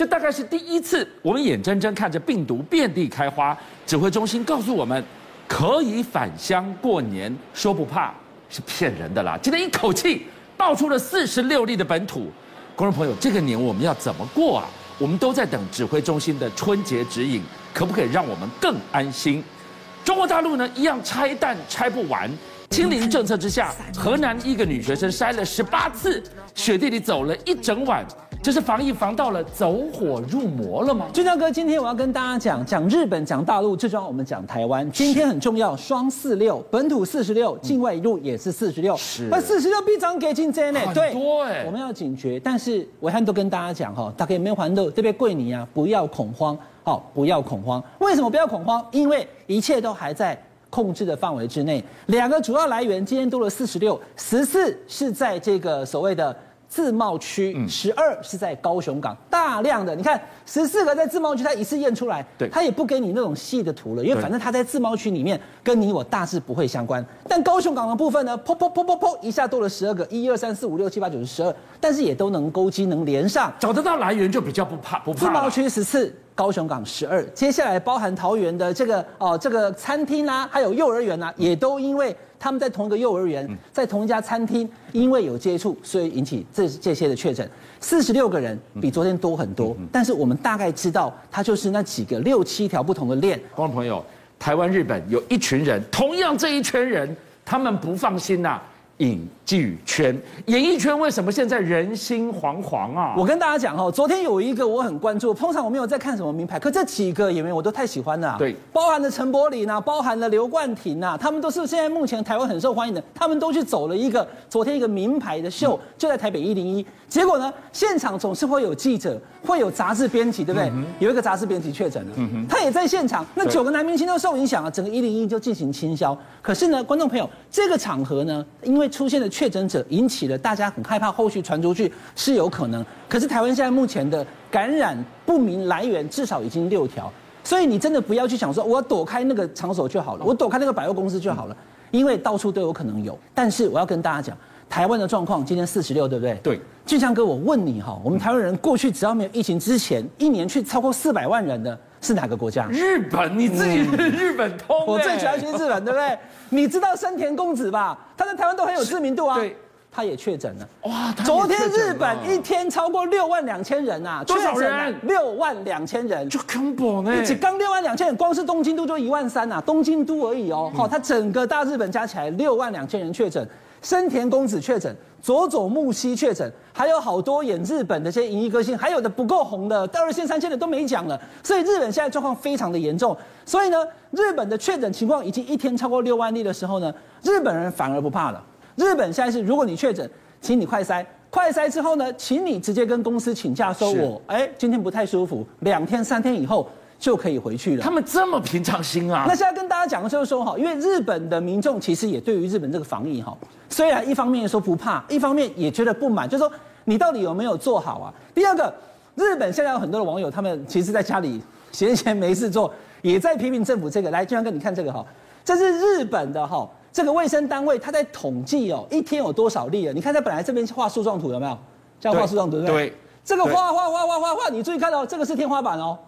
这大概是第一次，我们眼睁睁看着病毒遍地开花。指挥中心告诉我们，可以返乡过年，说不怕是骗人的啦。今天一口气爆出了四十六例的本土，观众朋友，这个年我们要怎么过啊？我们都在等指挥中心的春节指引，可不可以让我们更安心？中国大陆呢，一样拆弹拆不完。清零政策之下，河南一个女学生筛了十八次，雪地里走了一整晚，这是防疫防到了走火入魔了吗？俊相哥，今天我要跟大家讲讲日本，讲大陆，最重要我们讲台湾。今天很重要，双四六，本土四十六，境外一路也是四十六，是，那四十六必涨给进真呢？对，多哎，我们要警觉。但是维汉都跟大家讲哈，大家没有还豆这边贵你啊，不要恐慌，好，不要恐慌。为什么不要恐慌？因为一切都还在。控制的范围之内，两个主要来源今天多了四十六，十四是在这个所谓的自贸区，十二是在高雄港，大量的你看十四个在自贸区，它一次验出来，对，它也不给你那种细的图了，因为反正它在自贸区里面跟你我大致不会相关。但高雄港的部分呢，噗噗噗噗噗，一下多了十二个，一二三四五六七八九十十二，但是也都能勾机能连上，找得到来源就比较不怕不怕。自贸区十四。高雄港十二，接下来包含桃园的这个哦，这个餐厅啊，还有幼儿园啊，也都因为他们在同一个幼儿园，在同一家餐厅，因为有接触，所以引起这这些的确诊，四十六个人比昨天多很多。但是我们大概知道，它就是那几个六七条不同的链。观众朋友，台湾、日本有一群人，同样这一群人，他们不放心呐、啊。影剧圈，演艺圈为什么现在人心惶惶啊？我跟大家讲哦，昨天有一个我很关注，通常我没有在看什么名牌，可这几个演员我都太喜欢了。对，包含了陈柏霖呐，包含了刘冠廷呐，他们都是现在目前台湾很受欢迎的，他们都去走了一个昨天一个名牌的秀，就在台北一零一。结果呢，现场总是会有记者，会有杂志编辑，对不对？嗯、有一个杂志编辑确诊了，嗯、他也在现场。那九个男明星都受影响啊，整个一零一就进行清消。可是呢，观众朋友，这个场合呢，因为出现的确诊者，引起了大家很害怕，后续传出去是有可能。可是台湾现在目前的感染不明来源至少已经六条，所以你真的不要去想说，我躲开那个场所就好了，我躲开那个百货公司就好了，因为到处都有可能有。但是我要跟大家讲，台湾的状况今天四十六，对不对？对。俊强哥，我问你哈，我们台湾人过去只要没有疫情之前，一年去超过四百万人的是哪个国家？日本，你自己是日本通、欸，我最喜欢去日本，对不对？你知道森田公子吧？他在台湾都很有知名度啊。对，他也确诊了。哇，昨天日本一天超过六万两千人啊！多少人？六万两千人，就恐怖呢。只刚六万两千人，光是东京都就一万三啊，东京都而已哦。好、嗯，他整个大日本加起来六万两千人确诊。深田公子确诊，佐佐木希确诊，还有好多演日本的这些演艺歌星，还有的不够红的，到二线、三线的都没讲了。所以日本现在状况非常的严重。所以呢，日本的确诊情况已经一天超过六万例的时候呢，日本人反而不怕了。日本现在是，如果你确诊，请你快筛，快筛之后呢，请你直接跟公司请假说我，哎，今天不太舒服，两天三天以后。就可以回去了。他们这么平常心啊？那现在跟大家讲的就是说哈，因为日本的民众其实也对于日本这个防疫哈，虽然一方面说不怕，一方面也觉得不满，就是说你到底有没有做好啊？第二个，日本现在有很多的网友，他们其实在家里闲闲没事做，也在批评政府这个。来，俊阳哥，你看这个哈，这是日本的哈，这个卫生单位他在统计哦，一天有多少例啊？你看他本来这边画树状图有没有？这样画树状图对不对？对。这个画画画画画画，你注意看哦，这个是天花板哦。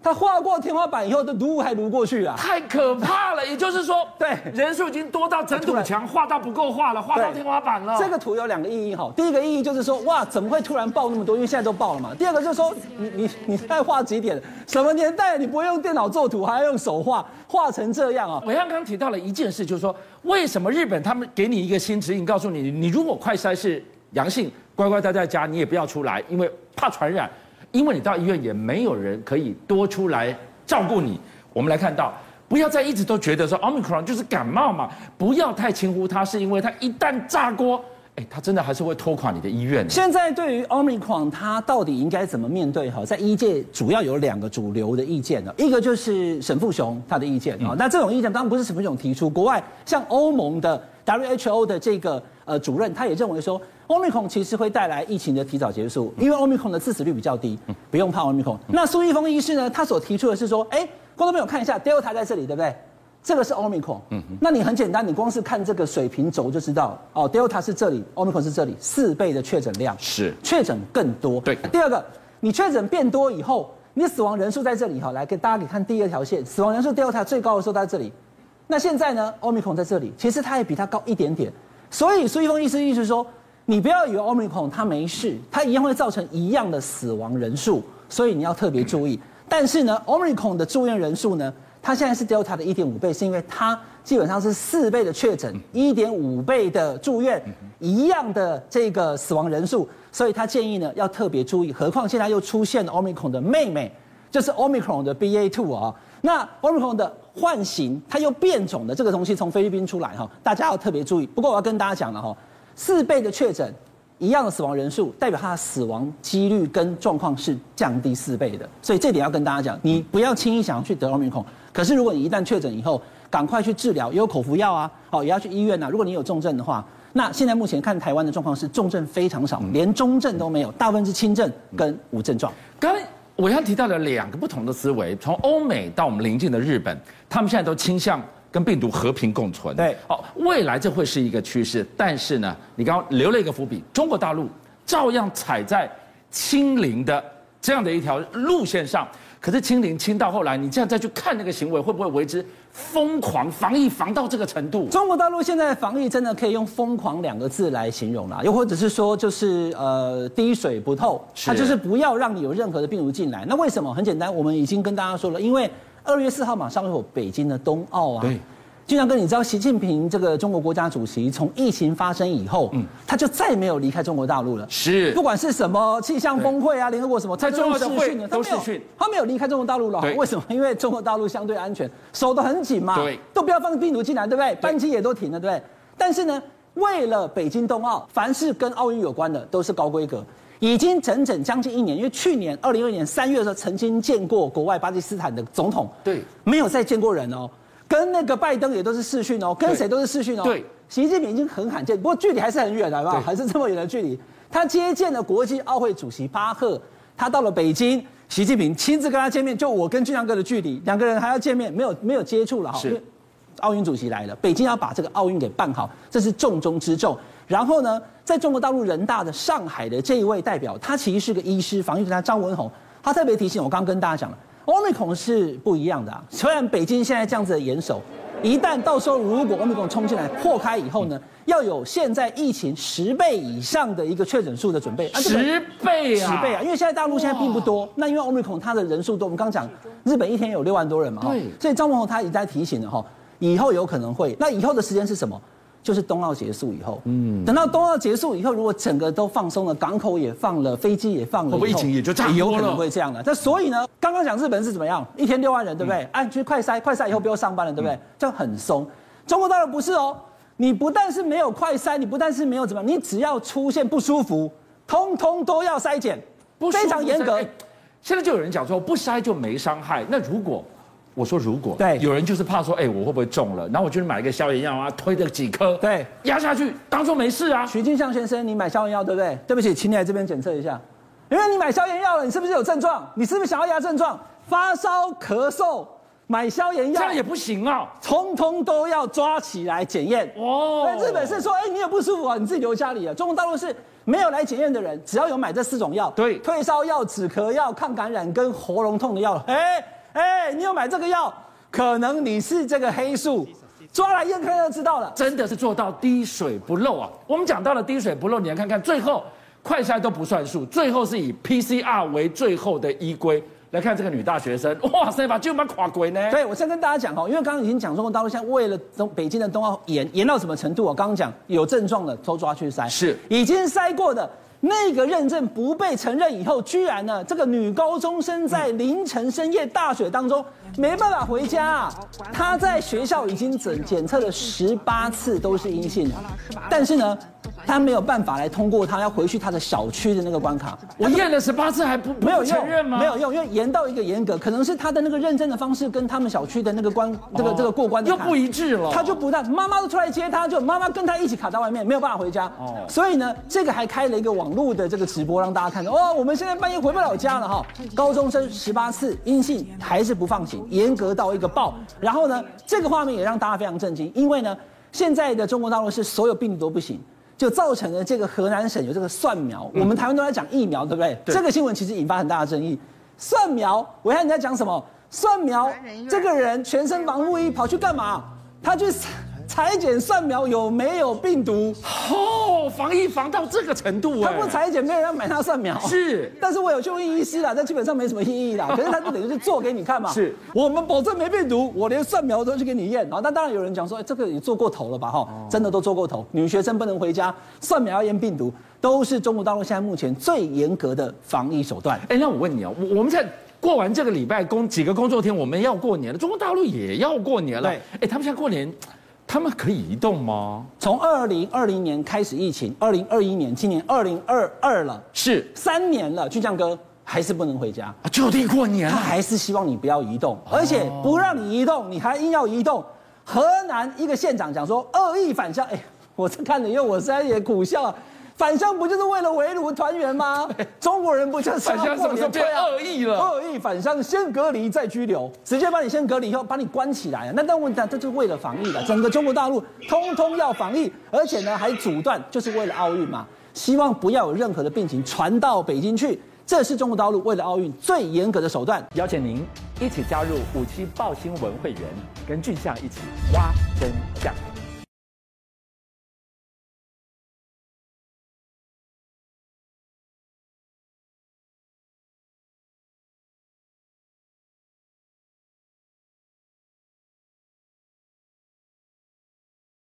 他画过天花板以后，的毒物还撸过去啊！太可怕了。也就是说，对人数已经多到整堵墙画到不够画了，画到天花板了。这个图有两个意义哈。第一个意义就是说，哇，怎么会突然爆那么多？因为现在都爆了嘛。第二个就是说，你你你再画几点？什么年代你不会用电脑做图，还要用手画，画成这样啊？我刚刚提到了一件事，就是说，为什么日本他们给你一个新指引，告诉你，你如果快筛是阳性，乖乖待在家，你也不要出来，因为怕传染，因为你到医院也没有人可以多出来。照顾你，我们来看到，不要再一直都觉得说 Omicron 就是感冒嘛，不要太轻忽它，是因为它一旦炸锅，哎，它真的还是会拖垮你的医院。现在对于 Omicron 它到底应该怎么面对？哈，在医界主要有两个主流的意见呢，一个就是沈富雄他的意见啊，那这种意见当然不是沈富雄提出，国外像欧盟的 WHO 的这个呃主任，他也认为说。Omicron 其实会带来疫情的提早结束，因为 Omicron 的致死率比较低，不用怕 Omicron。那苏一峰医师呢？他所提出的是说，哎，观众朋友看一下，Delta 在这里，对不对？这个是 Omicron。嗯。那你很简单，你光是看这个水平轴就知道，哦，Delta 是这里，Omicron 是这里，四倍的确诊量。是。确诊更多。对。第二个，你确诊变多以后，你死亡人数在这里哈，来给大家给看第二条线，死亡人数 Delta 最高的时候在这里。那现在呢，Omicron 在这里，其实它也比它高一点点。所以苏一峰医师意思是说，你不要以为 Omicron 它没事，它一样会造成一样的死亡人数，所以你要特别注意。但是呢，Omicron 的住院人数呢，它现在是 Delta 的一点五倍，是因为它基本上是四倍的确诊，一点五倍的住院，一样的这个死亡人数。所以他建议呢，要特别注意，何况现在又出现了 Omicron 的妹妹，就是 Omicron 的 BA two 啊。那 Omicron 的换型，它又变种的这个东西从菲律宾出来哈，大家要特别注意。不过我要跟大家讲了哈，四倍的确诊，一样的死亡人数，代表他的死亡几率跟状况是降低四倍的。所以这点要跟大家讲，你不要轻易想要去得 Omicron。可是如果你一旦确诊以后，赶快去治疗，也有口服药啊，好，也要去医院啊。如果你有重症的话。那现在目前看台湾的状况是重症非常少，连中症都没有，大部分是轻症跟无症状。刚才暐瀚提到了两个不同的思维，从欧美到我们邻近的日本，他们现在都倾向跟病毒和平共存。对，哦，未来这会是一个趋势。但是呢，你刚刚留了一个伏笔，中国大陆照样踩在清零的这样的一条路线上。可是清零清到后来，你这样再去看那个行为，会不会为之？疯狂防疫防到这个程度，中国大陆现在的防疫真的可以用“疯狂”两个字来形容了，又或者是说就是呃滴水不透，它就是不要让你有任何的病毒进来。那为什么？很简单，我们已经跟大家说了，因为二月四号马上会有北京的冬奥啊。对。就像跟你知道，习近平这个中国国家主席从疫情发生以后，嗯，他就再没有离开中国大陆了。是，不管是什么气象峰会啊，联合国什么，在重要的会都视讯，他没有离开中国大陆了。为什么？因为中国大陆相对安全，守得很紧嘛。对，都不要放病毒进来，对不对？班机也都停了，对不对？但是呢，为了北京冬奥，凡是跟奥运有关的都是高规格，已经整整将近一年。因为去年二零二二年三月的时候，曾经见过国外巴基斯坦的总统，对，没有再见过人哦。跟那个拜登也都是视讯哦，跟谁都是视讯哦。对，习近平已经很罕见，不过距离还是很远，好不好？还是这么远的距离。他接见了国际奥会主席巴赫，他到了北京，习近平亲自跟他见面。就我跟俊相哥的距离，两个人还要见面，没有没有接触了哈。是。奥运主席来了，北京要把这个奥运给办好，这是重中之重。然后呢，在中国大陆人大的上海的这一位代表，他其实是个医师，防疫专家张文宏，他特别提醒我，刚刚跟大家讲了。Omicron 是不一样的啊，虽然北京现在这样子的严守，一旦到时候如果 Omicron 冲进来破开以后呢，要有现在疫情十倍以上的一个确诊数的准备。十倍啊！十倍啊！因为现在大陆现在并不多，那因为 Omicron 它的人数多，我们刚讲日本一天有六万多人嘛，对，所以张文宏他已经在提醒了哈，以后有可能会，那以后的时间是什么？就是冬奥结束以后，嗯，等到冬奥结束以后，如果整个都放松了，港口也放了，飞机也放了，会不会疫情也就差有可能会这样的。那所以呢，刚刚讲日本是怎么样？一天六万人，对不对？按去快筛，快筛以后不用上班了，对不对？这样很松。中国大陆不是哦，你不但是没有快筛，你不但是没有怎么样，你只要出现不舒服，通通都要筛检，非常严格。现在就有人讲说，不筛就没伤害。那如果？我说如果对有人就是怕说，哎，我会不会中了？然后我就买一个消炎药啊，推了几颗，对，压下去，当做没事啊。徐金相先生，你买消炎药对不对？对不起，请你来这边检测一下，因为你买消炎药了，你是不是有症状？你是不是想要压症状？发烧、咳嗽，买消炎药这样也不行啊，通通都要抓起来检验哦。日本是说，哎，你也不舒服啊，你自己留家里啊。中国大陆是没有来检验的人，只要有买这四种药，对，退烧药、止咳药、抗感染跟喉咙痛的药，哎。哎，你有买这个药，可能你是这个黑数，抓来验看就知道了。真的是做到滴水不漏啊！我们讲到了滴水不漏，你来看看最后快筛都不算数，最后是以 PCR 为最后的依归。来看这个女大学生，哇塞，把就把垮鬼呢？对，我先跟大家讲哦，因为刚刚已经讲中国大陆现在为了东北京的冬奥严严到什么程度？我刚刚讲有症状的都抓去筛，是已经筛过的。那个认证不被承认以后，居然呢，这个女高中生在凌晨深夜大雪当中没办法回家啊！他在学校已经检检测了十八次都是阴性的，但是呢，他没有办法来通过，他要回去他的小区的那个关卡。我验了十八次还不没有承认吗？没有用，因为严到一个严格，可能是他的那个认证的方式跟他们小区的那个关这个这个过关的又不一致了。他就不但妈妈都出来接他，就妈妈跟他一起卡在外面，没有办法回家。哦，所以呢，这个还开了一个网络的这个直播，让大家看到哦，我们现在半夜回不了家了哈。高中生十八次阴性还是不放行，严格到一个爆。然后呢，这个画面也让大家非常震惊，因为呢，现在的中国大陆是所有病毒都不行，就造成了这个河南省有这个蒜苗。我们台湾都在讲疫苗，对不对？对。这个新闻其实引发很大的争议。蒜苗，我看你在讲什么？蒜苗，这个人全身防护衣跑去干嘛？他去。采检蒜苗有没有病毒？哦，防疫防到这个程度，他不裁剪，没有人要买他蒜苗。是，但是我有去问医师啦，这基本上没什么意义啦。可是他就等于是做给你看嘛。是，我们保证没病毒，我连蒜苗都去给你验。啊，那当然有人讲说，哎这个也做过头了吧？哈，真的都做过头。女学生不能回家，蒜苗要验病毒，都是中国大陆现在目前最严格的防疫手段。哎，那我问你啊，我我们在过完这个礼拜工几个工作天，我们要过年了，中国大陆也要过年了。对，哎，他们现在过年。他们可以移动吗？从二零二零年开始疫情，二零二一年，今年二零二二了，是三年了。巨匠哥还是不能回家，就地过年。他还是希望你不要移动，而且不让你移动，你还硬要移动。河南一个县长讲说恶意返乡，哎，我这看了因为，我实在也苦笑啊。返乡不就是为了围炉团圆吗？中国人不就是返乡？什么时候变恶意了？恶意返乡，先隔离再拘留，直接把你先隔离以后把你关起来。那但问题，这就是为了防疫的，整个中国大陆通通要防疫，而且呢还阻断，就是为了奥运嘛，希望不要有任何的病情传到北京去。这是中国大陆为了奥运最严格的手段。邀请您一起加入五七报新闻会员，跟俊相一起挖真相。